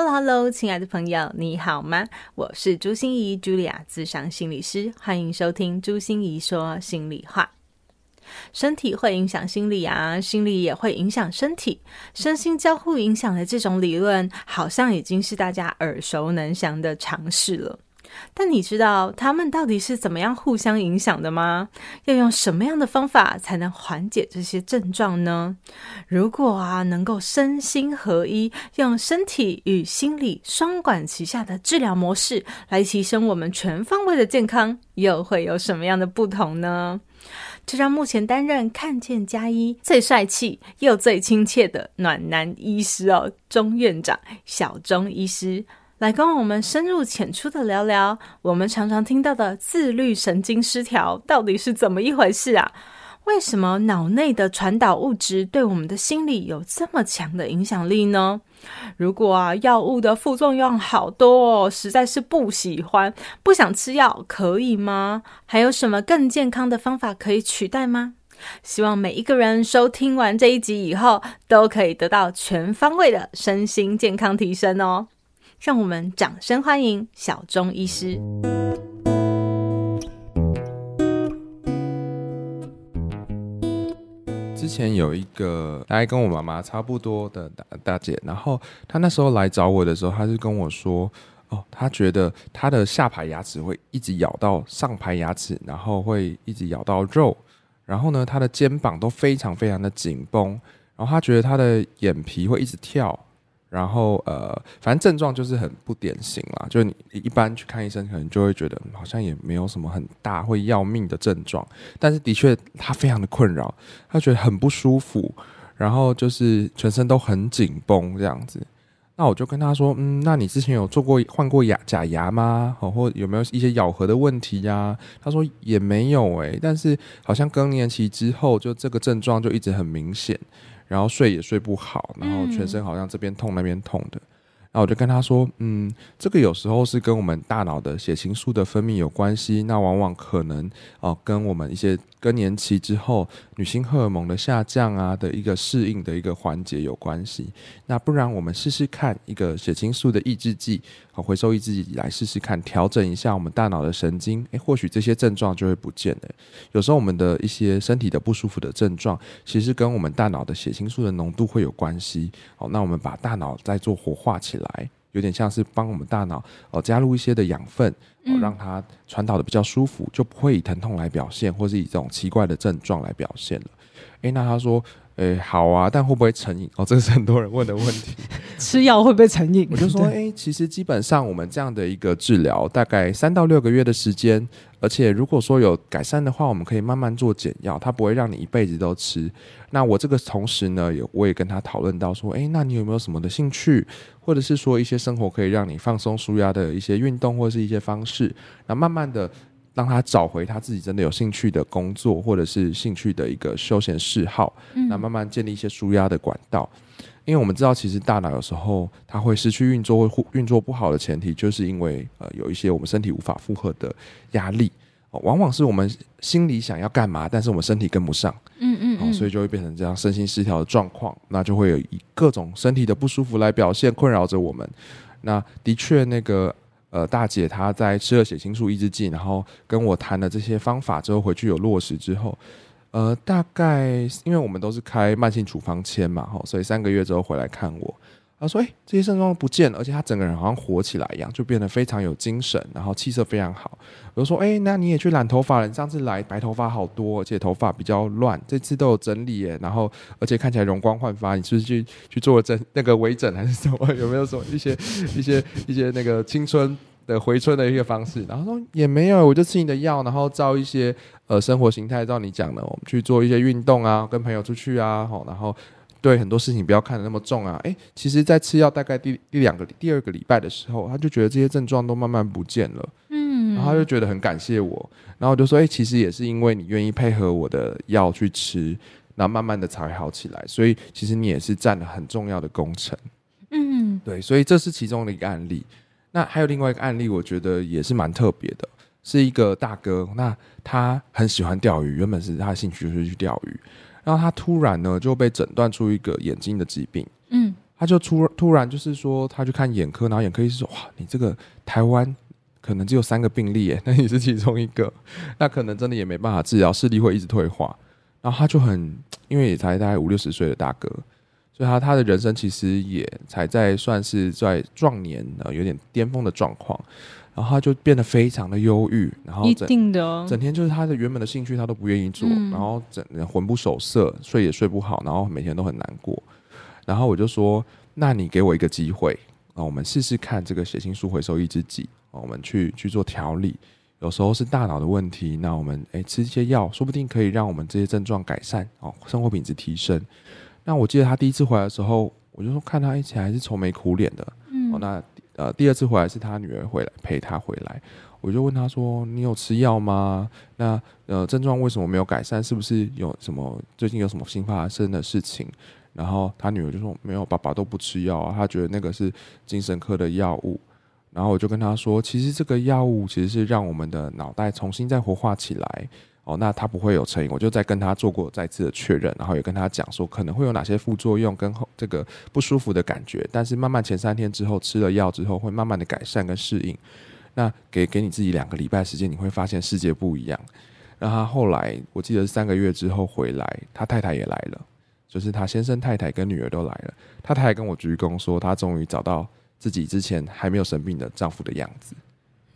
Hello，Hello，亲爱的朋友，你好吗？我是朱心怡，Julia，咨商心理师，欢迎收听朱心怡说心里话。身体会影响心理啊，心理也会影响身体，身心交互影响的这种理论，好像已经是大家耳熟能详的常识了。但你知道他们到底是怎么样互相影响的吗？要用什么样的方法才能缓解这些症状呢？如果啊能够身心合一，用身体与心理双管齐下的治疗模式来提升我们全方位的健康，又会有什么样的不同呢？就让目前担任看见加一最帅气又最亲切的暖男医师哦，钟院长小钟医师。来跟我们深入浅出的聊聊，我们常常听到的自律神经失调到底是怎么一回事啊？为什么脑内的传导物质对我们的心理有这么强的影响力呢？如果啊药物的副作用好多哦，实在是不喜欢，不想吃药，可以吗？还有什么更健康的方法可以取代吗？希望每一个人收听完这一集以后，都可以得到全方位的身心健康提升哦。让我们掌声欢迎小钟医师。之前有一个大概跟我妈妈差不多的大大姐，然后她那时候来找我的时候，她是跟我说：“哦，她觉得她的下排牙齿会一直咬到上排牙齿，然后会一直咬到肉，然后呢，她的肩膀都非常非常的紧绷，然后她觉得她的眼皮会一直跳。”然后呃，反正症状就是很不典型啦，就你一般去看医生，可能就会觉得好像也没有什么很大会要命的症状，但是的确他非常的困扰，他觉得很不舒服，然后就是全身都很紧绷这样子。那我就跟他说，嗯，那你之前有做过换过牙假牙吗？哦，或有没有一些咬合的问题呀、他说也没有诶、但是好像更年期之后，就这个症状就一直很明显。然后睡也睡不好，然后全身好像这边痛那边痛的。然后我就跟他说，嗯，这个有时候是跟我们大脑的血清素的分泌有关系，那往往可能哦、呃，跟我们一些更年期之后女性荷尔蒙的下降啊的一个适应的一个环节有关系。那不然我们试试看一个血清素的抑制剂好回收抑制剂来试试看，调整一下我们大脑的神经，诶，或许这些症状就会不见了。有时候我们的一些身体的不舒服的症状，其实跟我们大脑的血清素的浓度会有关系。好，那我们把大脑再做活化起来，有点像是帮我们大脑哦加入一些的养分，哦让它传导的比较舒服，就不会以疼痛来表现，或是以这种奇怪的症状来表现了。诶，那他说，诶，好啊，但会不会成瘾？哦，这是很多人问的问题。吃药会不会成瘾？我就说，诶，其实基本上我们这样的一个治疗，大概三到六个月的时间，而且如果说有改善的话，我们可以慢慢做减药，它不会让你一辈子都吃。那我这个同时呢，也我也跟他讨论到说，诶，那你有没有什么的兴趣，或者是说一些生活可以让你放松舒压的一些运动或者是一些方式，那慢慢的让他找回他自己真的有兴趣的工作或者是兴趣的一个休闲嗜好，那慢慢建立一些舒压的管道，因为我们知道其实大脑有时候它会失去运作或运作不好的前提，就是因为呃有一些我们身体无法负荷的压力。往往是我们心里想要干嘛，但是我们身体跟不上，嗯嗯，嗯，所以就会变成这样身心失调的状况，那就会有以各种身体的不舒服来表现，困扰着我们。那的确，那个呃大姐她在吃了血清素抑制剂，然后跟我谈了这些方法之后，回去有落实之后，呃，大概因为我们都是开慢性处方签嘛，哈，所以三个月之后回来看我。他说：“诶、这些症状不见了，而且他整个人好像活起来一样，就变得非常有精神，然后气色非常好。我就说：诶、那你也去染头发了？你上次来白头发好多，而且头发比较乱，这次都有整理耶。然后而且看起来容光焕发。你是不是去去做了整那个微整还是什么？有没有什么一些一些一些那个青春的回春的一个方式？然后说也没有，我就吃你的药，然后照一些呃生活形态，照你讲的，我们去做一些运动啊，跟朋友出去啊，好，然后。”对很多事情不要看得那么重啊！诶，其实，在吃药大概第第两个第二个礼拜的时候，他就觉得这些症状都慢慢不见了。嗯，然后他就觉得很感谢我，然后我就说，哎、欸，其实也是因为你愿意配合我的药去吃，然后慢慢的才会好起来，所以其实你也是占了很重要的工程。嗯，对，所以这是其中的一个案例。那还有另外一个案例，我觉得也是蛮特别的，是一个大哥，那他很喜欢钓鱼，原本是他的兴趣就是去钓鱼，然后他突然呢就被诊断出一个眼睛的疾病，嗯，他就突突然就是说他去看眼科，然后眼科医生说，哇，你这个台湾可能只有三个病例耶，那你是其中一个，那可能真的也没办法治疗，视力会一直退化，然后他就很，因为也才大概五六十岁的大哥。所以他他的人生其实也才在算是在壮年呃，有点巅峰的状况，然后他就变得非常的忧郁，然后整一定的、哦、整天就是他的原本的兴趣他都不愿意做，嗯、然后整天魂不守舍，睡也睡不好，然后每天都很难过。然后我就说，那你给我一个机会啊，我们试试看这个血清素回收抑制剂啊，我们去去做调理。有时候是大脑的问题，那我们诶吃一些药，说不定可以让我们这些症状改善哦，生活品质提升。那我记得他第一次回来的时候，我就说看他一起来还是愁眉苦脸的。嗯，哦，那呃第二次回来是他女儿回来陪他回来，我就问他说：“你有吃药吗？那呃症状为什么没有改善？是不是有什么最近有什么新发生的事情？”然后他女儿就说：“没有，爸爸都不吃药啊，他觉得那个是精神科的药物。”然后我就跟他说：“其实这个药物其实是让我们的脑袋重新再活化起来。”哦，那他不会有成瘾，我就再跟他做过再次的确认，然后也跟他讲说可能会有哪些副作用跟后这个不舒服的感觉，但是慢慢前三天之后吃了药之后会慢慢的改善跟适应。那给给你自己两个礼拜时间，你会发现世界不一样。然后他后来我记得三个月之后回来，他太太也来了，就是他先生太太跟女儿都来了。他太太跟我鞠躬说，他终于找到自己之前还没有生病的丈夫的样子。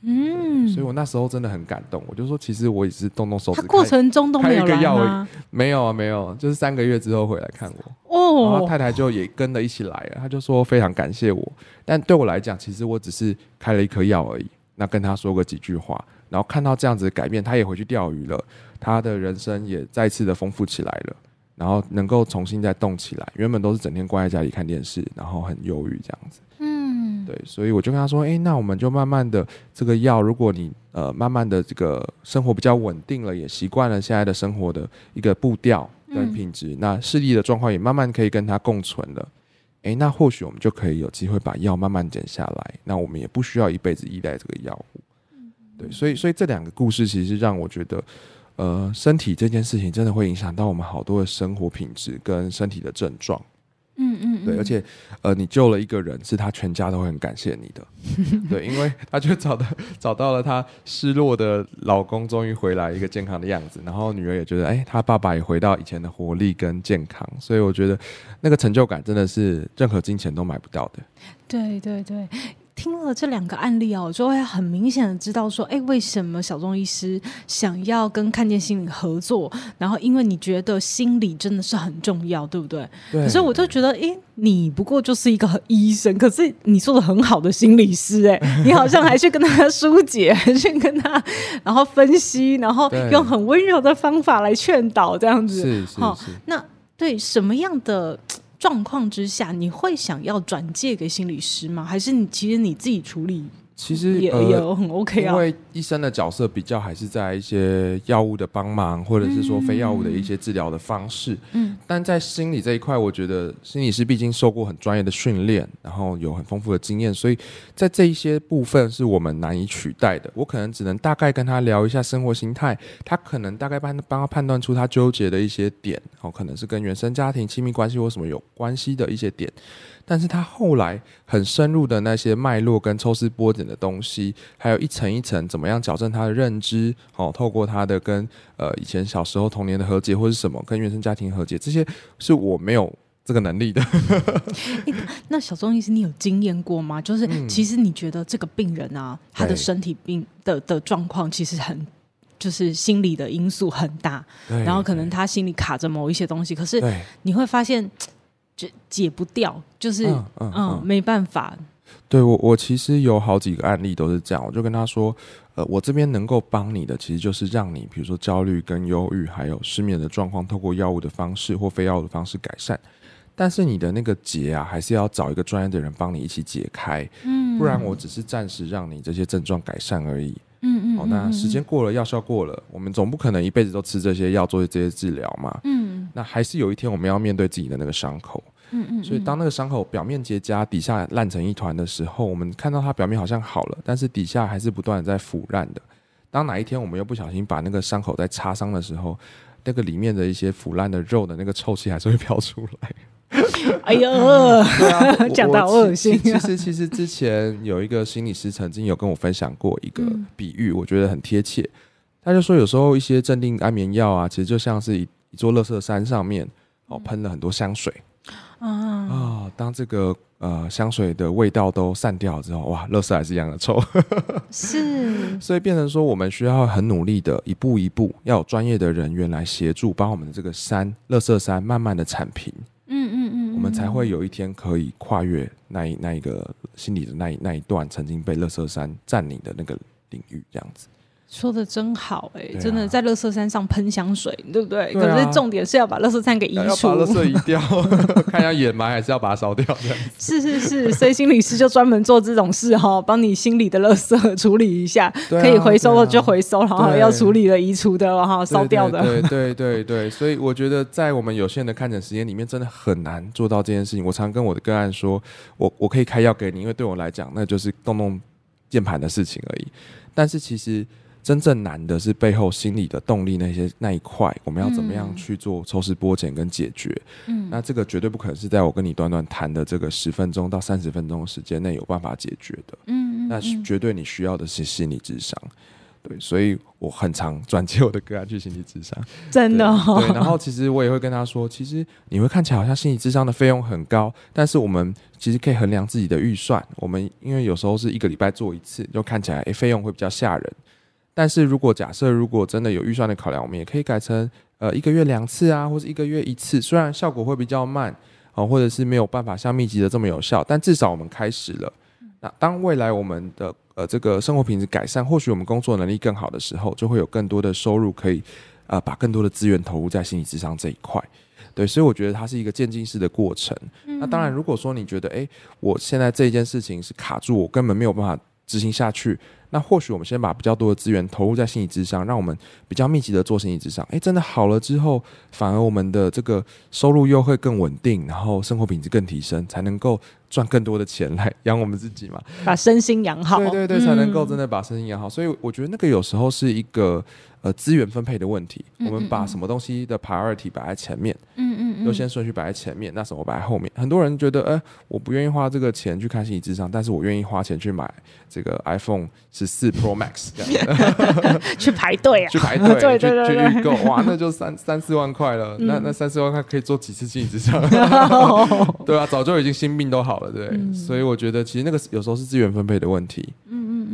嗯，所以我那时候真的很感动，我就说，其实我也是动动手指。他过程中都没有来吗？没有啊，没有，就是三个月之后回来看我。哦，然后太太就也跟着一起来了，他就说非常感谢我。但对我来讲，其实我只是开了一颗药而已。那跟他说个几句话，然后看到这样子的改变，他也回去钓鱼了，他的人生也再次的丰富起来了，然后能够重新再动起来。原本都是整天关在家里看电视，然后很忧郁这样子。对，所以我就跟他说：“诶，那我们就慢慢的这个药，如果你呃慢慢的这个生活比较稳定了，也习惯了现在的生活的一个步调跟品质，嗯、那视力的状况也慢慢可以跟它共存了。诶，那或许我们就可以有机会把药慢慢减下来，那我们也不需要一辈子依赖这个药物。对，所以所以这两个故事其实让我觉得，呃，身体这件事情真的会影响到我们好多的生活品质跟身体的症状。”嗯嗯，嗯对，而且，呃，你救了一个人，是他全家都会很感谢你的，对，因为 他就找到找到了他失落的老公，终于回来一个健康的样子，然后女儿也觉得，哎，他爸爸也回到以前的活力跟健康，所以我觉得那个成就感真的是任何金钱都买不到的。对对对。听了这两个案例啊，我就会很明显的知道说，哎，为什么小众医师想要跟看见心理合作？然后，因为你觉得心理真的是很重要，对不对？对。可是我就觉得，哎，你不过就是一个医生，可是你做的很好的心理师，哎，你好像还去跟他疏解，还去跟他然后分析，然后用很温柔的方法来劝导，这样子。是是是。那对什么样的？状况之下，你会想要转借给心理师吗？还是你其实你自己处理？其实也也很 OK 啊，因为医生的角色比较还是在一些药物的帮忙，或者是说非药物的一些治疗的方式。嗯，但在心理这一块，我觉得心理师毕竟受过很专业的训练，然后有很丰富的经验，所以在这一些部分是我们难以取代的。我可能只能大概跟他聊一下生活心态，他可能大概帮帮他判断出他纠结的一些点，哦，可能是跟原生家庭、亲密关系或什么有关系的一些点。但是他后来很深入的那些脉络跟抽丝剥茧的东西，还有一层一层怎么样矫正他的认知，哦，透过他的跟呃以前小时候童年的和解或是什么跟原生家庭和解，这些是我没有这个能力的。欸、那小钟医师，你有经验过吗？就是其实你觉得这个病人啊，嗯、他的身体病的的状况其实很，就是心理的因素很大，然后可能他心里卡着某一些东西，可是你会发现。就解不掉，就是嗯，嗯，嗯，没办法。对我，我其实有好几个案例都是这样，我就跟他说，呃，我这边能够帮你的，其实就是让你，比如说焦虑跟忧郁，还有失眠的状况，透过药物的方式或非药物的方式改善。但是你的那个结啊，还是要找一个专业的人帮你一起解开，嗯，不然我只是暂时让你这些症状改善而已。嗯嗯，哦，那时间过了，药效过了，我们总不可能一辈子都吃这些药做这些治疗嘛。嗯，那还是有一天我们要面对自己的那个伤口。嗯嗯，所以当那个伤口表面结痂，底下烂成一团的时候，我们看到它表面好像好了，但是底下还是不断的在腐烂的。当哪一天我们又不小心把那个伤口再擦伤的时候，那个里面的一些腐烂的肉的那个臭气还是会飘出来。哎呦，讲到恶心。其实其实之前有一个心理师曾经有跟我分享过一个比喻，我觉得很贴切。他就说，有时候一些镇定安眠药啊，其实就像是一一座垃圾山上面哦喷了很多香水。啊啊、哦！当这个呃香水的味道都散掉之后，哇，垃圾还是一样的臭。是，所以变成说，我们需要很努力的，一步一步，要有专业的人员来协助，帮我们的这个山，垃圾山，慢慢的铲平。嗯嗯嗯，我们才会有一天可以跨越那一那一个心里的那一那一段曾经被乐色山占领的那个领域，这样子。说的真好哎、欸，啊、真的在乐色山上喷香水，对不对？对啊、可是重点是要把乐色山给移除，要把垃圾移掉，看一下掩埋还是要把它烧掉？是是是，所以心理师就专门做这种事哈，帮你心里的乐色处理一下，啊、可以回收的就回收，然后、啊、要处理的移除的哈，烧掉的。对对对对对，所以我觉得在我们有限的看诊时间里面，真的很难做到这件事情。我常跟我的个案说，我我可以开药给你，因为对我来讲，那就是动动键盘的事情而已。但是其实。真正难的是背后心理的动力那些那一块，我们要怎么样去做抽丝剥茧跟解决？嗯，那这个绝对不可能是在我跟你短短谈的这个十分钟到三十分钟的时间内有办法解决的。嗯，嗯，嗯，那绝对你需要的是心理智商。对，所以我很常转接我的个案去心理智商，真的、哦对。对，然后其实我也会跟他说，其实你会看起来好像心理智商的费用很高，但是我们其实可以衡量自己的预算。我们因为有时候是一个礼拜做一次，就看起来诶费用会比较吓人。但是如果假设如果真的有预算的考量，我们也可以改成呃一个月两次啊，或者一个月一次。虽然效果会比较慢啊，或者是没有办法像密集的这么有效，但至少我们开始了。那当未来我们的呃这个生活品质改善，或许我们工作能力更好的时候，就会有更多的收入可以呃把更多的资源投入在心理智商这一块。对，所以我觉得它是一个渐进式的过程。那当然，如果说你觉得诶，我现在这一件事情是卡住，我根本没有办法执行下去。那或许我们先把比较多的资源投入在心理智商，让我们比较密集的做心理智商。哎，真的好了之后，反而我们的这个收入又会更稳定，然后生活品质更提升，才能够赚更多的钱来养我们自己嘛。把身心养好，对对对，才能够真的把身心养好。嗯、所以我觉得那个有时候是一个呃资源分配的问题。我们把什么东西的 priority 摆在前面，嗯嗯嗯，优先顺序摆在前面，那什么摆在后面？很多人觉得，哎，我不愿意花这个钱去看心理智商，但是我愿意花钱去买这个 iPhone。十四 Pro Max 这样 去排队啊，去排队，对对对，去预购，哇，那就三三四万块了。嗯、那那三四万块可以做几次心理智商？对啊，早就已经心病都好了，对。嗯、所以我觉得其实那个有时候是资源分配的问题。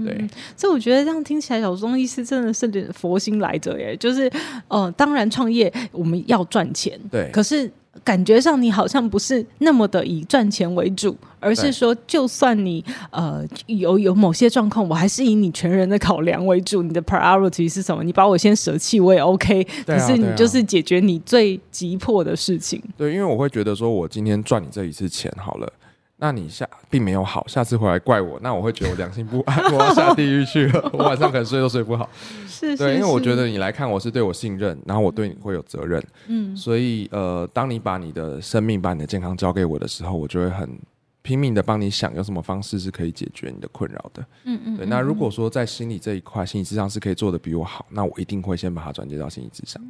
对。所以我觉得这样听起来，小钟医师真的是点佛心来着耶。就是呃，当然创业我们要赚钱，对，可是。感觉上你好像不是那么的以赚钱为主，而是说，就算你呃有有某些状况，我还是以你全人的考量为主。你的 priority 是什么？你把我先舍弃，我也 OK。可是你就是解决你最急迫的事情。对，因为我会觉得说，我今天赚你这一次钱好了。那你下并没有好，下次回来怪我，那我会觉得我良心不安，我要下地狱去了。我晚上可能睡都睡不好。是，是，对，因为我觉得你来看我是对我信任，然后我对你会有责任。嗯，所以呃，当你把你的生命、把你的健康交给我的时候，我就会很拼命的帮你想有什么方式是可以解决你的困扰的。嗯，嗯嗯。对，那如果说在心理这一块，心理智商是可以做的比我好，那我一定会先把它转接到心理智商。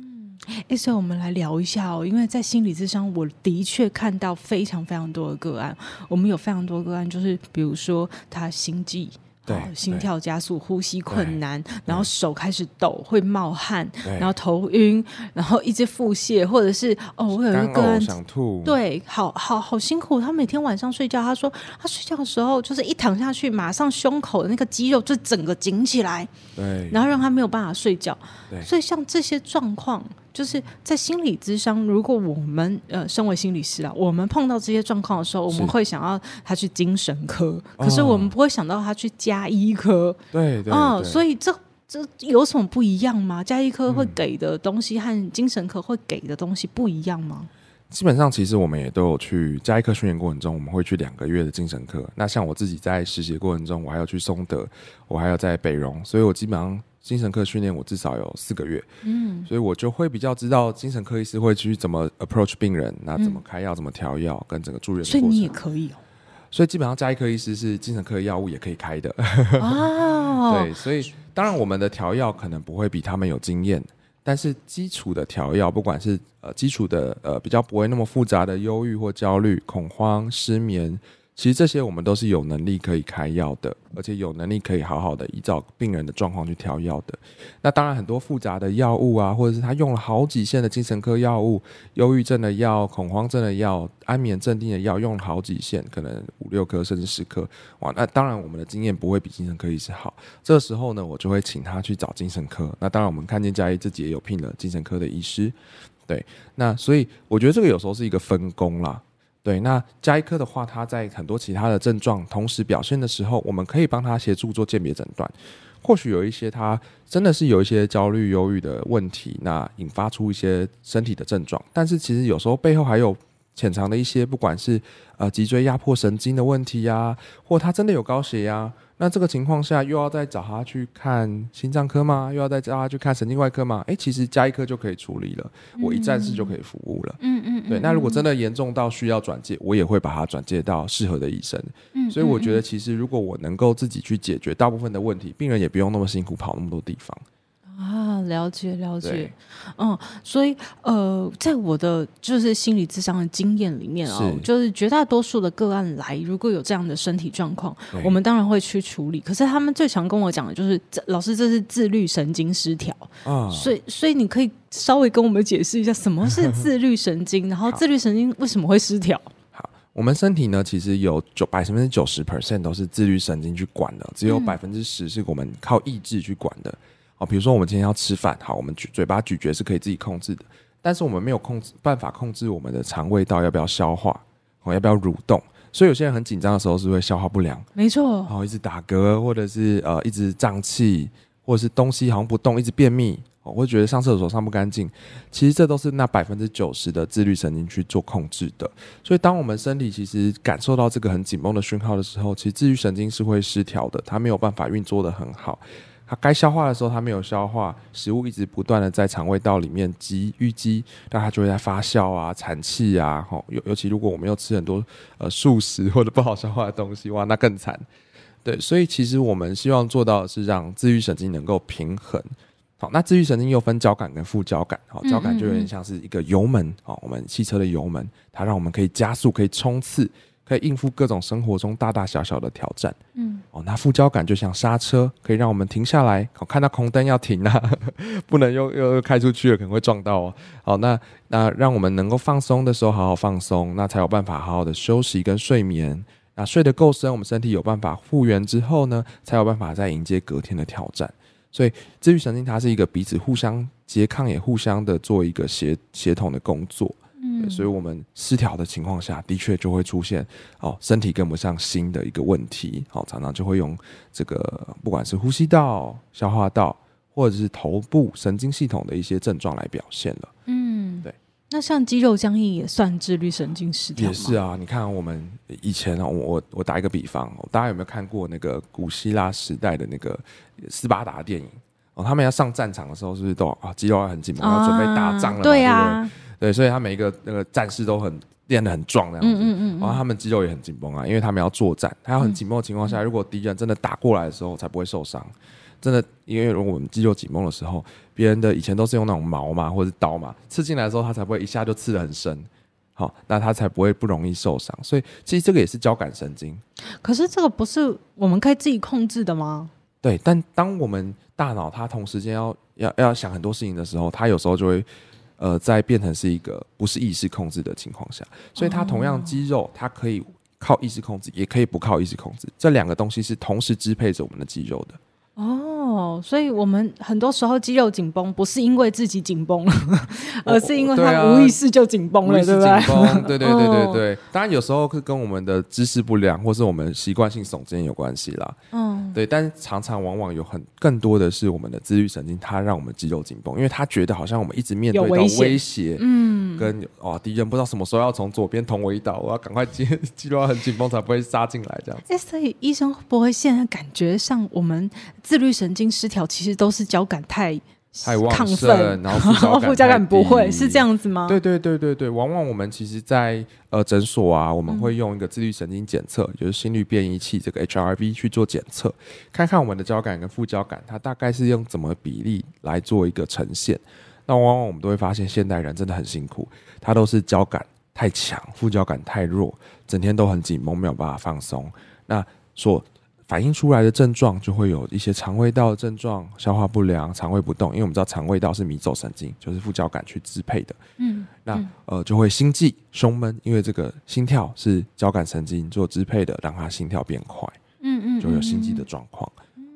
哎，所以我们来聊一下哦，因为在心理智商，我的确看到非常非常多的个案。我们有非常多个案，就是比如说他心悸。对，心跳加速，呼吸困难，然后手开始抖，会冒汗，然后头晕，然后一直腹泻，或者是哦，我有一个个案想吐，对，好好好辛苦。他每天晚上睡觉，他说他睡觉的时候，就是一躺下去，马上胸口的那个肌肉就整个紧起来，对，然后让他没有办法睡觉。对，所以像这些状况。就是在心理咨商，如果我们呃身为心理师啊，我们碰到这些状况的时候，我们会想要他去精神科，可是我们不会想到他去加医科。对对，嗯，所以这这有什么不一样吗？加医科会给的东西和精神科会给的东西不一样吗？基本上其实我们也都有去加医科训练过程中，我们会去两个月的精神科。那像我自己在实习过程中，我还要去松德，我还要在北荣，所以我基本上精神科训练我至少有四个月。嗯，所以我就会比较知道精神科医师会去怎么 approach 病人，那怎么开药，怎么调药，跟整个住院的过程。所以你也可以哦。所以基本上加医科医师是精神科药物也可以开的。哦，对，所以当然我们的调药可能不会比他们有经验。但是基础的调药，不管是呃基础的呃比较不会那么复杂的忧郁或焦虑、恐慌、失眠。其实这些我们都是有能力可以开药的，而且有能力可以好好的依照病人的状况去调药的。那当然很多复杂的药物啊，或者是他用了好几线的精神科药物、忧郁症的药、恐慌症的药、安眠镇定的药，用了好几线，可能五六颗甚至十颗。哇，那当然我们的经验不会比精神科医师好。这时候呢，我就会请他去找精神科。那当然我们看见佳怡自己也有聘了精神科的医师，对。那所以我觉得这个有时候是一个分工啦。对，那加一颗的话，他在很多其他的症状同时表现的时候，我们可以帮他协助做鉴别诊断。或许有一些他真的是有一些焦虑、忧郁的问题，那引发出一些身体的症状。但是其实有时候背后还有潜藏的一些，不管是呃脊椎压迫神经的问题呀、或他真的有高血压。那这个情况下，又要再找他去看心脏科吗？又要再叫他去看神经外科吗？诶，其实加一科就可以处理了，我一站式就可以服务了。嗯嗯，对。那如果真的严重到需要转介，我也会把他转介到适合的医生。嗯，所以我觉得，其实如果我能够自己去解决大部分的问题，病人也不用那么辛苦跑那么多地方。啊，了解了解，嗯，所以呃，在我的就是心理智商的经验里面哦，就是绝大多数的个案来，如果有这样的身体状况，我们当然会去处理。可是他们最常跟我讲的就是，老师，这是自律神经失调啊。所以，所以你可以稍微跟我们解释一下，什么是自律神经？然后，自律神经为什么会失调？好，我们身体呢，其实有九百分之九十 percent 都是自律神经去管的，只有百分之十是我们靠意志去管的。嗯哦，比如说我们今天要吃饭，好，我们咀嘴巴咀嚼是可以自己控制的，但是我们没有控制办法控制我们的肠胃道要不要消化，哦，要不要蠕动，所以有些人很紧张的时候是会消化不良，没错，哦，一直打嗝，或者是呃一直胀气，或者是东西好像不动，一直便秘，哦，会觉得上厕所上不干净，其实这都是那百分之九十的自律神经去做控制的，所以当我们身体其实感受到这个很紧绷的讯号的时候，其实自律神经是会失调的，它没有办法运作得很好。它该消化的时候，它没有消化，食物一直不断的在肠胃道里面积淤积，那它就会在发酵啊、产气啊，吼，尤尤其如果我们又吃很多呃素食或者不好消化的东西，哇，那更惨。对，所以其实我们希望做到的是让自律神经能够平衡。好，那自律神经又分交感跟副交感，好，交感就有点像是一个油门，好，我们汽车的油门，它让我们可以加速，可以冲刺。可以应付各种生活中大大小小的挑战，嗯，哦，那副交感就像刹车，可以让我们停下来，哦看到红灯要停啊，不能又又又开出去了，可能会撞到哦。好，那那让我们能够放松的时候好好放松，那才有办法好好的休息跟睡眠。那睡得够深，我们身体有办法复原之后呢，才有办法再迎接隔天的挑战。所以自律神经它是一个彼此互相拮抗，也互相的做一个协协同的工作。嗯，所以我们失调的情况下的确就会出现哦，身体跟不上心的一个问题，好，常常就会用这个不管是呼吸道、消化道，或者是头部神经系统的一些症状来表现了。嗯，对。那像肌肉僵硬也算自律神经失调吗？也是啊，你看我们以前啊，我我我打一个比方，大家有没有看过那个古希腊时代的那个斯巴达电影？哦，他们要上战场的时候，是不是都啊肌肉要很紧绷，要准备打仗了？对呀。对，所以他每一个那个战士都很练得很壮那样子，嗯嗯嗯，然后他们肌肉也很紧绷啊，因为他们要作战，他要很紧绷的情况下，如果敌人真的打过来的时候，才不会受伤。真的，因为如果我们肌肉紧绷的时候，别人的以前都是用那种矛嘛，或者是刀嘛，刺进来的时候，他才不会一下就刺得很深，好，那他才不会不容易受伤。所以其实这个也是交感神经。可是这个不是我们可以自己控制的吗？对，但当我们大脑它同时间要要要想很多事情的时候，它有时候就会。呃，在变成是一个不是意识控制的情况下，所以它同样肌肉，它可以靠意识控制，也可以不靠意识控制。这两个东西是同时支配着我们的肌肉的。哦，哦，所以我们很多时候肌肉紧绷，不是因为自己紧绷了，而是因为他无意识就紧绷了，对不对？对对对对 对。当然有时候是跟我们的姿势不良，或是我们习惯性耸肩有关系啦。嗯，对。但是常常往往有很更多的是我们的自律神经，它让我们肌肉紧绷，因为它觉得好像我们一直面对到威胁，嗯，跟哦敌人不知道什么时候要从左边捅我一刀，我要赶快肌肌肉很紧绷才不会杀进来这样子。哎，所以医生会不会现在感觉上我们自律神经失调，其实都是交感太太旺盛，然后副交感不会是这样子吗？对对对对对，往往我们其实在，在呃诊所啊，我们会用一个自律神经检测，嗯、就是心率变异器这个 HRV 去做检测，看看我们的交感跟副交感，它大概是用怎么比例来做一个呈现。那往往我们都会发现，现代人真的很辛苦，他都是交感太强，副交感太弱，整天都很紧绷，没有办法放松。那说。反映出来的症状就会有一些肠胃道的症状，消化不良、肠胃不动。因为我们知道肠胃道是迷走神经，就是副交感去支配的。嗯，那嗯呃就会心悸、胸闷，因为这个心跳是交感神经做支配的，让它心跳变快。嗯嗯，就有心悸的状况。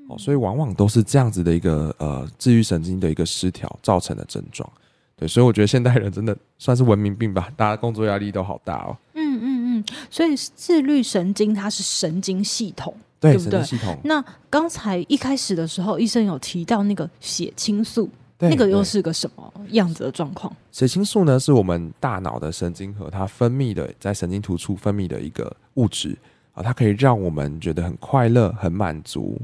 哦，所以往往都是这样子的一个呃治愈神经的一个失调造成的症状。对，所以我觉得现代人真的算是文明病吧，大家工作压力都好大哦。嗯嗯嗯，所以自律神经它是神经系统。对，对不对？系统。那刚才一开始的时候，医生有提到那个血清素，那个又是个什么样子的状况？血清素呢，是我们大脑的神经核它分泌的，在神经突触分泌的一个物质啊，它可以让我们觉得很快乐、很满足。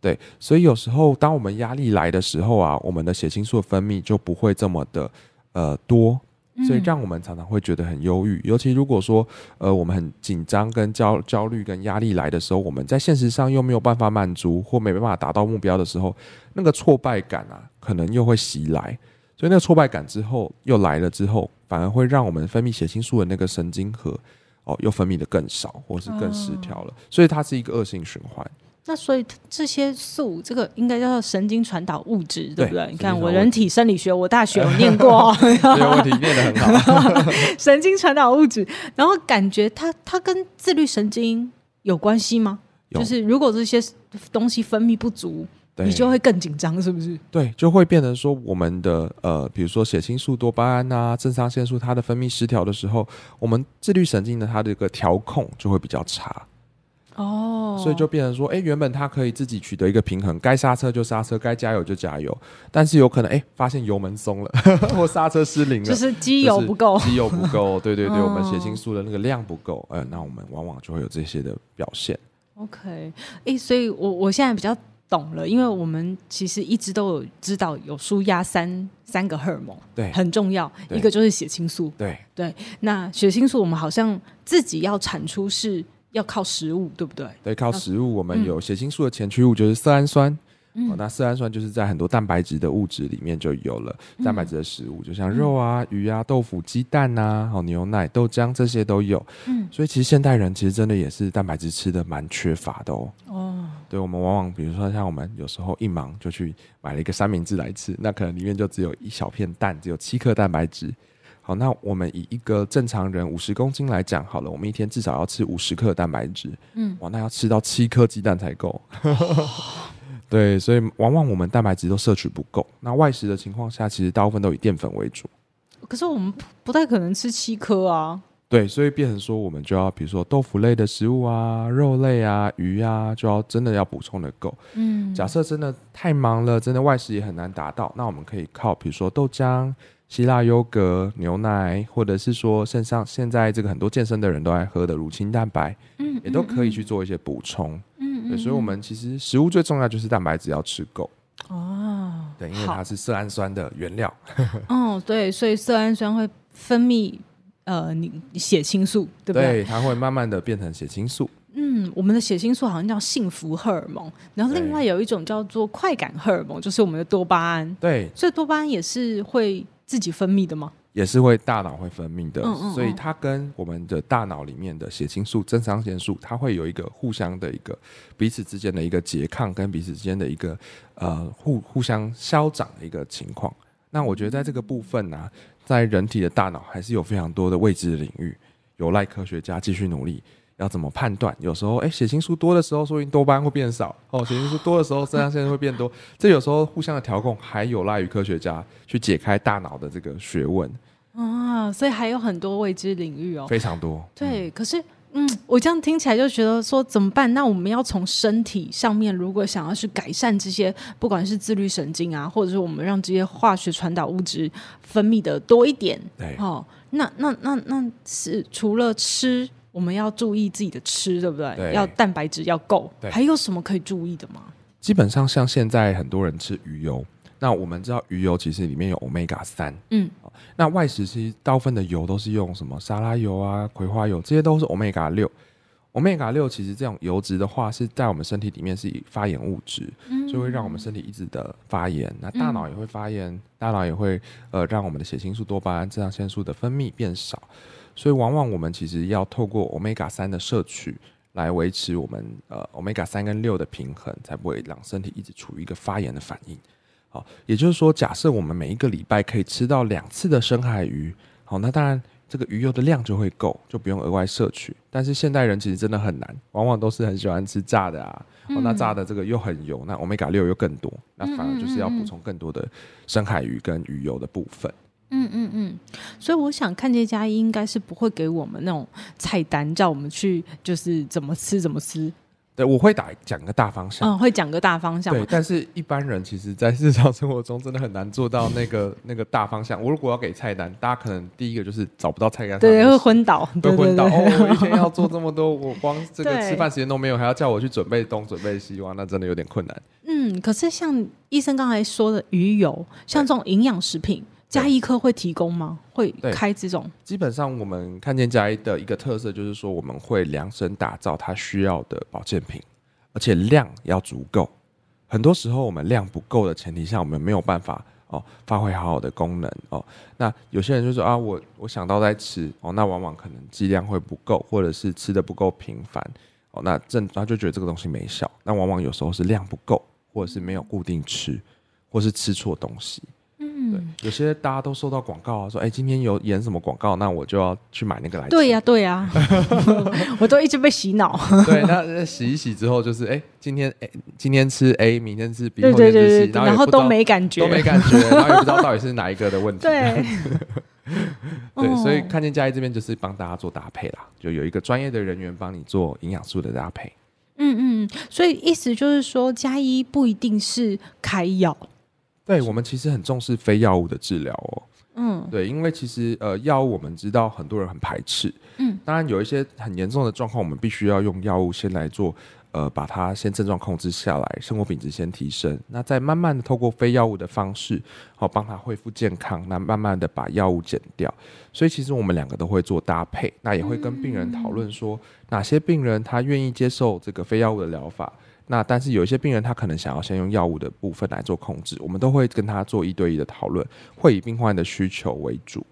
对，所以有时候当我们压力来的时候啊，我们的血清素分泌就不会这么的呃多。所以让我们常常会觉得很忧郁，尤其如果说，呃，我们很紧张、跟焦焦虑、跟压力来的时候，我们在现实上又没有办法满足或没办法达到目标的时候，那个挫败感啊，可能又会袭来。所以那个挫败感之后又来了之后，反而会让我们分泌血清素的那个神经核哦，又分泌的更少，或是更失调了。所以它是一个恶性循环。那所以这些素，这个应该叫做神经传导物质，对不对？你看我人体生理学，我大学有念过，没有问题，念得很好。神经传导物质，然后感觉它它跟自律神经有关系吗？就是如果这些东西分泌不足，你就会更紧张，是不是？对，就会变成说我们的呃，比如说血清素、多巴胺啊、肾上腺素，它的分泌失调的时候，我们自律神经的它的一个调控就会比较差。哦，所以就变成说，哎、欸，原本他可以自己取得一个平衡，该刹车就刹车，该加油就加油，但是有可能，哎、欸，发现油门松了，或刹车失灵了，就是机油不够，机油不够，对对对，我们血清素的那个量不够，呃，那我们往往就会有这些的表现。OK，哎、欸，所以我我现在比较懂了，因为我们其实一直都有知道有舒压三三个荷尔蒙，对，很重要，一个就是血清素，对。对，那血清素我们好像自己要产出是。要靠食物，对不对？对，靠食物。我们有血清素的前驱物就是色氨酸，嗯、哦，那色氨酸就是在很多蛋白质的物质里面就有了。蛋白质的食物，嗯、就像肉啊、鱼啊、豆腐、鸡蛋呐、啊，好、哦，牛奶、豆浆这些都有。嗯，所以其实现代人其实真的也是蛋白质吃的蛮缺乏的哦。哦，对，我们往往比如说像我们有时候一忙就去买了一个三明治来吃，那可能里面就只有一小片蛋，只有七克蛋白质。好，那我们以一个正常人五十公斤来讲好了，我们一天至少要吃五十克蛋白质。嗯，哇，那要吃到七颗鸡蛋才够。对，所以往往我们蛋白质都摄取不够。那外食的情况下，其实大部分都以淀粉为主。可是我们不太可能吃七颗啊。对，所以变成说，我们就要比如说豆腐类的食物啊、肉类啊、鱼啊，就要真的要补充的够。嗯，假设真的太忙了，真的外食也很难达到，那我们可以靠比如说豆浆。希腊优格、牛奶，或者是说，肾上现在这个很多健身的人都爱喝的乳清蛋白，嗯，也都可以去做一些补充，嗯，对，所以，我们其实食物最重要就是蛋白质要吃够哦，对，因为它是色氨酸的原料，哦，对，所以色氨酸会分泌呃，你血清素，对不对？对，它会慢慢的变成血清素。嗯，我们的血清素好像叫幸福荷尔蒙，然后另外有一种叫做快感荷尔蒙，就是我们的多巴胺。对，所以多巴胺也是会。自己分泌的吗？也是会大脑会分泌的，嗯嗯嗯，所以它跟我们的大脑里面的血清素、肾上腺素，它会有一个互相的一个彼此之间的一个拮抗，跟彼此之间的一个呃互互相消长的一个情况。那我觉得在这个部分呢、啊，在人体的大脑还是有非常多的未知的领域，有赖科学家继续努力。要怎么判断？有时候，哎，血清素多的时候，说明多巴胺会变少；哦，血清素多的时候，肾上腺素会变多。这有时候互相的调控，还有赖于科学家去解开大脑的这个学问啊。所以还有很多未知领域哦，非常多。对，嗯、可是，嗯，我这样听起来就觉得说怎么办？那我们要从身体上面，如果想要去改善这些，不管是自律神经啊，或者是我们让这些化学传导物质分泌的多一点，对，哦，那那那那是除了吃。我们要注意自己的吃，对不对？对，要蛋白质要够。还有什么可以注意的吗？基本上像现在很多人吃鱼油，那我们知道鱼油其实里面有 Omega 三。嗯，那外食其实大部分的油都是用什么沙拉油啊、葵花油，这些都是 Omega 六。Omega 六其实这种油脂的话，是在我们身体里面是以发炎物质，嗯，就会让我们身体一直的发炎。那大脑也会发炎，嗯、大脑也会呃让我们的血清素、多巴胺、肾上腺素的分泌变少。所以，往往我们其实要透过 Omega 三的摄取来维持我们呃 Omega 三跟六的平衡，才不会让身体一直处于一个发炎的反应。好，也就是说，假设我们每一个礼拜可以吃到两次的深海鱼，好，那当然这个鱼油的量就会够，就不用额外摄取。但是现代人其实真的很难，往往都是很喜欢吃炸的啊，哦，那炸的这个又很油，那 Omega 六又更多，那反而就是要补充更多的深海鱼跟鱼油的部分。嗯嗯嗯嗯嗯，所以我想看见佳医应该是不会给我们那种菜单，叫我们去就是怎么吃怎么吃。对，我会打讲个大方向，嗯，会讲个大方向。对，但是一般人其实，在日常生活中真的很难做到那个 那个大方向。我如果要给菜单，大家可能第一个就是找不到菜单，对，会昏倒，会昏倒。哦，我一天要做这么多，我光这个吃饭时间都没有，还要叫我去准备东准备西，哇，那真的有点困难。嗯，可是像医生刚才说的鱼油，像这种营养食品。佳医科会提供吗？会开这种？基本上，我们看见加医的一个特色就是说，我们会量身打造他需要的保健品，而且量要足够。很多时候，我们量不够的前提下，我们没有办法哦发挥好好的功能哦。那有些人就说啊，我我想到在吃哦，那往往可能剂量会不够，或者是吃的不够频繁哦。那正他就觉得这个东西没效。那往往有时候是量不够，或者是没有固定吃，或是吃错东西。对，有些大家都收到广告啊，说哎，今天有演什么广告，那我就要去买那个来吃。对呀、啊，对呀、啊，我都一直被洗脑。对，那洗一洗之后，就是哎，今天哎，今天吃 A，明天吃 B，对对对对，然后都没感觉，都没感觉，然后也不知道到底是哪一个的问题。对，对，所以看见佳医这边就是帮大家做搭配啦，就有一个专业的人员帮你做营养素的搭配。嗯嗯，所以意思就是说，佳医不一定是开药。对，我们其实很重视非药物的治疗哦。嗯，对，因为其实呃，药物我们知道很多人很排斥。嗯，当然有一些很严重的状况，我们必须要用药物先来做，呃，把它先症状控制下来，生活品质先提升。那再慢慢的透过非药物的方式，好帮他恢复健康。那慢慢的把药物减掉。所以其实我们两个都会做搭配，那也会跟病人讨论说，哪些病人他愿意接受这个非药物的疗法。那但是有一些病人他可能想要先用药物的部分来做控制，我们都会跟他做一对一的讨论，会以病患的需求为主，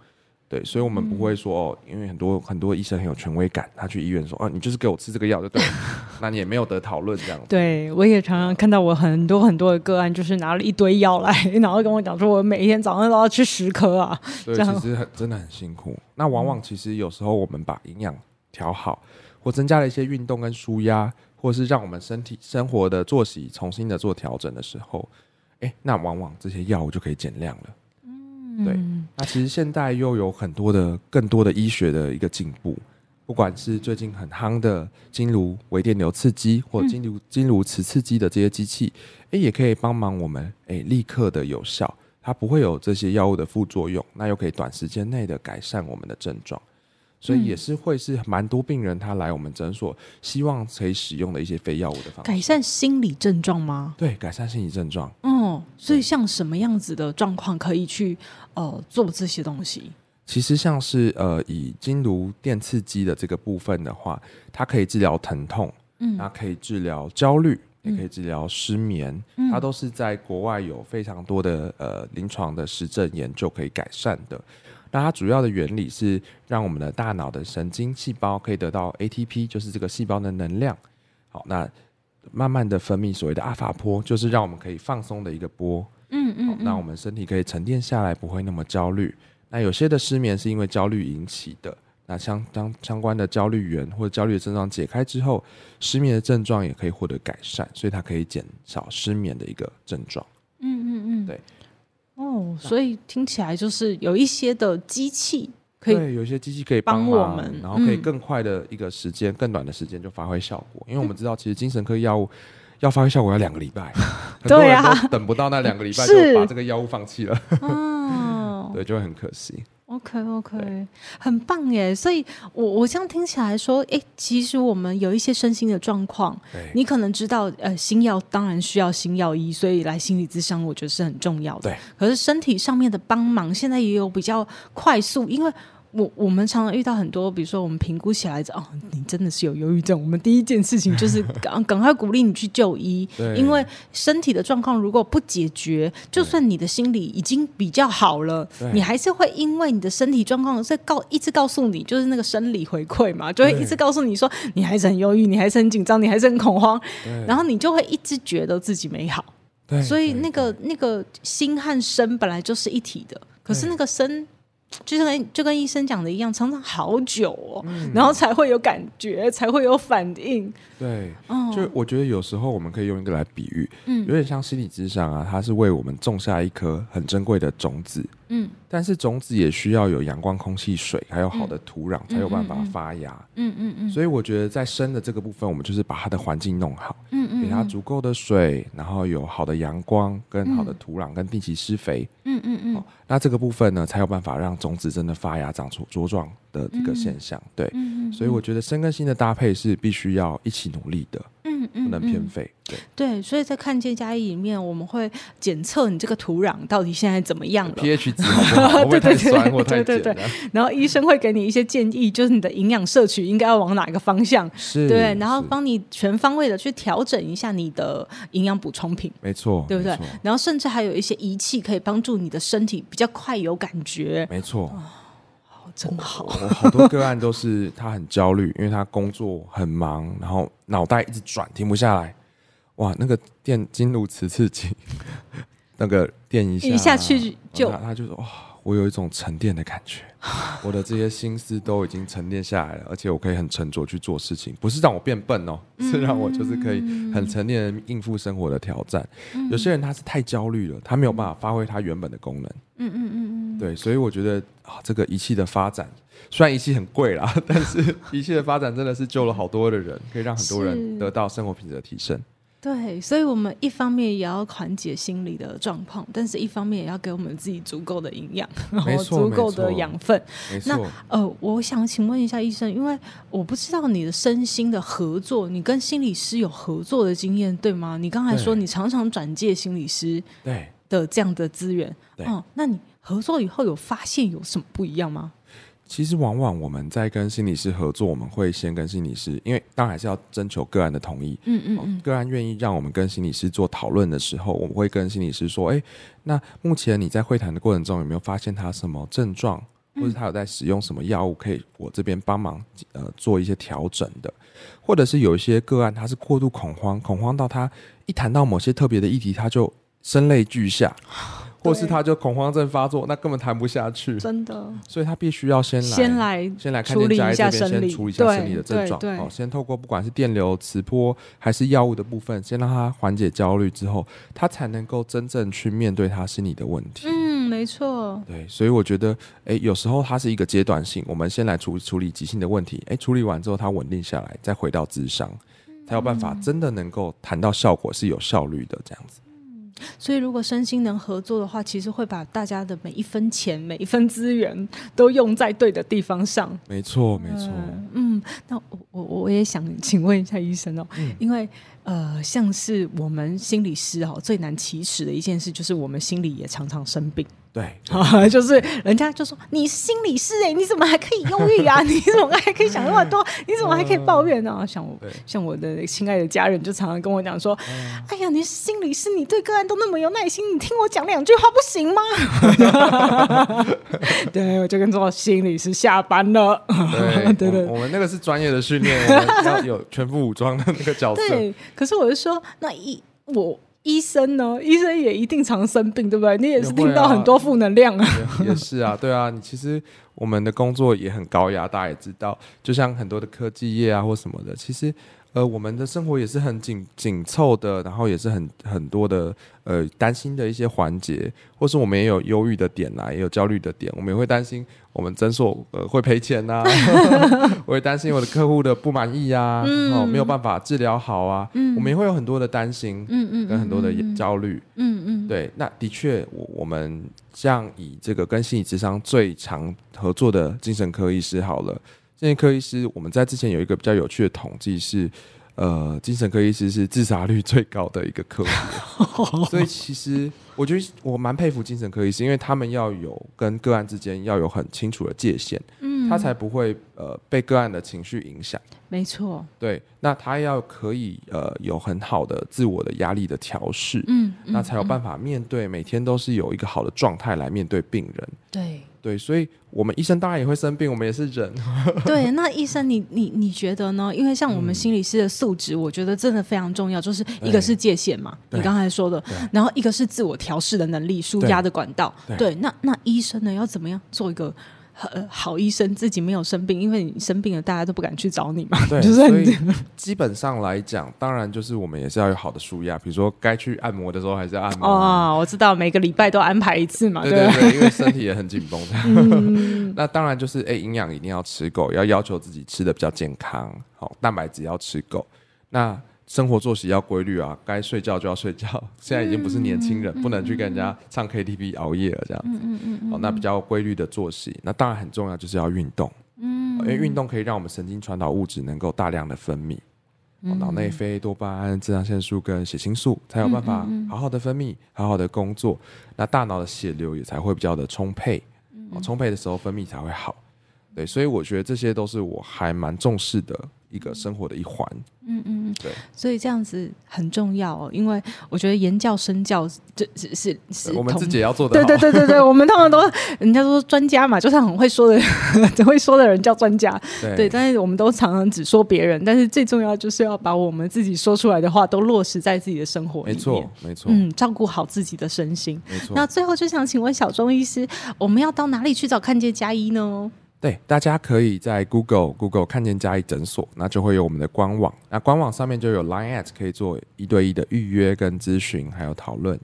对，所以我们不会说哦，因为很多很多医生很有权威感，他去医院说啊，你就是给我吃这个药就对了，那你也没有得讨论这样子。对，我也常常看到我很多很多的个案，就是拿了一堆药来，然后跟我讲说，我每一天早上都要吃十颗啊，对，其实很真的很辛苦。那往往其实有时候我们把营养调好，或增加了一些运动跟舒压。或是让我们身体生活的作息重新的做调整的时候，哎，那往往这些药物就可以减量了。嗯，对。那其实现在又有很多的更多的医学的一个进步，不管是最近很夯的经颅微电流刺激，或经颅经颅磁刺激的这些机器，哎，也可以帮忙我们，哎，立刻的有效，它不会有这些药物的副作用，那又可以短时间内的改善我们的症状。所以也是会是蛮多病人他来我们诊所，希望可以使用的一些非药物的方式。改善心理症状吗？对，改善心理症状。嗯，所以像什么样子的状况可以去呃做这些东西？其实像是呃以经颅电刺激的这个部分的话，它可以治疗疼痛，嗯，它可以治疗焦虑，也可以治疗失眠，嗯，它都是在国外有非常多的呃临床的实证研究可以改善的。那它主要的原理是让我们的大脑的神经细胞可以得到 ATP，就是这个细胞的能量。好，那慢慢的分泌所谓的阿法波，就是让我们可以放松的一个波。嗯嗯，那我们身体可以沉淀下来，不会那么焦虑。那有些的失眠是因为焦虑引起的，那相当相关的焦虑源或者焦虑的症状解开之后，失眠的症状也可以获得改善，所以它可以减少失眠的一个症状。嗯嗯嗯，对。哦，所以听起来就是有一些的机器可以，对，有一些机器可以帮我们，然后可以更快的一个时间、嗯、更短的时间就发挥效果。因为我们知道，其实精神科药物要发挥效果要两个礼拜，很多人都等不到那两个礼拜就把这个药物放弃了。哦，对，就会很可惜。OK OK，很棒耶！所以我我这样听起来说，哎，其实我们有一些身心的状况，你可能知道，呃，心药当然需要心药医，所以来心理咨商，我觉得是很重要的。对，可是身体上面的帮忙，现在也有比较快速，因为。我我们常常遇到很多，比如说我们评估起来哦，你真的是有忧郁症。我们第一件事情就是 赶赶快鼓励你去就医，因为身体的状况如果不解决，就算你的心理已经比较好了，你还是会因为你的身体状况在告一直告诉你，就是那个生理回馈嘛，就会一直告诉你说你还是很忧郁，你还是很紧张，你还是很恐慌，然后你就会一直觉得自己没好。所以那个那个心和身本来就是一体的，可是那个身。就跟就跟医生讲的一样，常常好久哦，嗯、然后才会有感觉，才会有反应。对，哦、就我觉得有时候我们可以用一个来比喻，嗯，有点像心理智商啊，它是为我们种下一颗很珍贵的种子。嗯，但是种子也需要有阳光、空气、水，还有好的土壤，才有办法发芽。嗯嗯嗯。所以我觉得在生的这个部分，我们就是把它的环境弄好，嗯嗯，给它足够的水，然后有好的阳光、跟好的土壤、跟定期施肥。嗯嗯嗯。那这个部分呢，才有办法让种子真的发芽、长出茁壮的这个现象。对，所以我觉得生跟新的搭配是必须要一起努力的。嗯嗯，不能偏废。对对，所以在看见家医里面，我们会检测你这个土壤到底现在怎么样了，pH 值好不好？对对对对对对。然后医生会给你一些建议，就是你的营养摄取应该要往哪个方向？是，对，然后帮你全方位的去调整一下你的营养补充品。没错，对不对？然后甚至还有一些仪器可以帮助你的身体比较快有感觉。没错。真好，我好多个案都是他很焦虑，因为他工作很忙，然后脑袋一直转，停不下来。哇，那个电经颅磁刺激，那个电一下，一下去就，他就说哇，我有一种沉淀的感觉，我的这些心思都已经沉淀下来了，而且我可以很沉着去做事情，不是让我变笨哦，是让我就是可以很沉淀的应付生活的挑战。有些人他是太焦虑了，他没有办法发挥他原本的功能。嗯嗯嗯嗯，对，所以我觉得啊，这个仪器的发展，虽然仪器很贵啦，但是仪器的发展真的是救了好多的人，可以让很多人得到生活品质的提升。对，所以我们一方面也要缓解心理的状况，但是一方面也要给我们自己足够的营养，然后足够的养分。那呃，我想请问一下医生，因为我不知道你的身心的合作，你跟心理师有合作的经验对吗？你刚才说你常常转介心理师对的这样的资源，嗯，那你合作以后有发现有什么不一样吗？其实往往我们在跟心理师合作，我们会先跟心理师，因为当然还是要征求个案的同意。嗯嗯嗯，个案愿意让我们跟心理师做讨论的时候，我们会跟心理师说：“哎，那目前你在会谈的过程中有没有发现他什么症状，或者他有在使用什么药物，可以我这边帮忙呃做一些调整的，或者是有一些个案他是过度恐慌，恐慌到他一谈到某些特别的议题，他就声泪俱下。”或是他就恐慌症发作，那根本谈不下去。真的，所以他必须要先来，先来，先来看见家医这边，先处理一下生理的症状。哦，先透过不管是电流、磁波还是药物的部分，先让他缓解焦虑之后，他才能够真正去面对他心理的问题。嗯，没错。对，所以我觉得，哎，有时候它是一个阶段性，我们先来处处理急性的问题，哎，处理完之后他稳定下来，再回到智商，才有办法真的能够谈到效果是有效率的这样子。所以，如果身心能合作的话，其实会把大家的每一分钱、每一分资源都用在对的地方上。没错，没错。嗯，那我我我也想请问一下医生哦，嗯、因为。呃，像是我们心理师哈，最难启齿的一件事，就是我们心里也常常生病。对，啊，就是人家就说你是心理师哎，你怎么还可以忧郁啊？你怎么还可以想那么多？你怎么还可以抱怨呢？像我，像我的亲爱的家人，就常常跟我讲说：“哎呀，你是心理师，你对个案都那么有耐心，你听我讲两句话不行吗？”对，我就跟说心理师下班了。对对，我们那个是专业的训练，要有全副武装的那个角色。可是我就说，那医我医生呢？医生也一定常生病，对不对？你也是听到很多负能量啊。也，也是啊，对啊。你其实我们的工作也很高压，大家也知道。就像很多的科技业啊，或什么的，其实。呃，我们的生活也是很紧紧凑的，然后也是很很多的呃担心的一些环节，或是我们也有忧郁的点啦，也有焦虑的点，我们也会担心我们诊所呃会赔钱呐、啊，我会担心我的客户的不满意啊，嗯、哦没有办法治疗好啊，嗯、我们也会有很多的担心，嗯嗯，跟很多的焦虑，嗯嗯，对，那的确我我们像以这个跟心理智商最常合作的精神科医师好了。精神科医师，我们在之前有一个比较有趣的统计是，呃，精神科医师是自杀率最高的一个科别，所以其实我觉得我蛮佩服精神科医师，因为他们要有跟个案之间要有很清楚的界限，嗯，他才不会呃被个案的情绪影响。没错，对，那他要可以呃有很好的自我的压力的调试，嗯，那才有办法面对每天都是有一个好的状态来面对病人，对。对，所以我们医生当然也会生病，我们也是人。对，那医生你，你你你觉得呢？因为像我们心理师的素质，我觉得真的非常重要，就是一个是界限嘛，你刚才说的，然后一个是自我调试的能力、舒压的管道。对，那那医生呢，要怎么样做一个？呃，好医生自己没有生病，因为你生病了，大家都不敢去找你嘛。对，就是所以基本上来讲，当然就是我们也是要有好的舒压，比如说该去按摩的时候还是要按摩。哦，我知道，每个礼拜都安排一次嘛。对对对，因为身体也很紧绷的。嗯、那当然就是，哎，营养一定要吃够，要要求自己吃的比较健康，好，蛋白质要吃够。那生活作息要规律啊，该睡觉就要睡觉。现在已经不是年轻人，嗯、不能去跟人家唱 KTV 熬夜了，这样子。嗯嗯嗯。哦，那比较规律的作息，那当然很重要，就是要运动。嗯。因为运动可以让我们神经传导物质能够大量的分泌，嗯、脑内啡、多巴胺、肾上腺素跟血清素才有办法好好的分泌，好好的工作。那大脑的血流也才会比较的充沛。嗯。充沛的时候分泌才会好。对，所以我觉得这些都是我还蛮重视的。一个生活的一环，嗯嗯嗯，对，所以这样子很重要哦，因为我觉得言教身教这是是是我们自己也要做的，对对对对对，我们通常都人家都说专家嘛，就是很会说的，很会说的人叫专家，对，对，但是我们都常常只说别人，但是最重要就是要把我们自己说出来的话都落实在自己的生活里面，没错没错，嗯，照顾好自己的身心，没错。那最后就想请问小钟医师，我们要到哪里去找看见加一呢？对，大家可以在 Google Google 看见嘉义诊所，那就会有我们的官网。那官网上面就有 Line at 可以做一对一的预约跟咨询，还有讨论。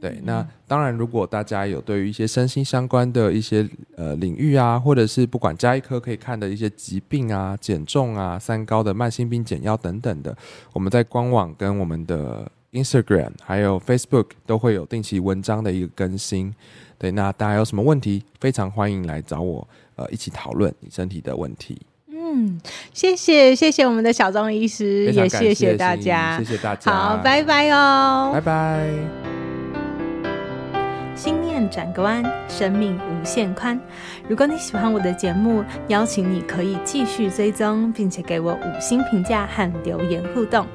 对，那当然，如果大家有对于一些身心相关的一些呃领域啊，或者是不管加医科可以看的一些疾病啊、减重啊、三高的慢性病减药等等的，我们在官网跟我们的 Instagram 还有 Facebook 都会有定期文章的一个更新。对，那大家有什么问题，非常欢迎来找我。呃，一起讨论你身体的问题。嗯，谢谢谢谢我们的小钟医师，也谢谢大家，谢谢大家，好，拜拜哦，拜拜。心念转个弯，生命无限宽。如果你喜欢我的节目，邀请你可以继续追踪，并且给我五星评价和留言互动。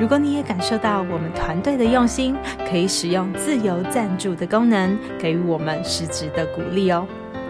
如果你也感受到我们团队的用心，可以使用自由赞助的功能，给予我们实质的鼓励哦。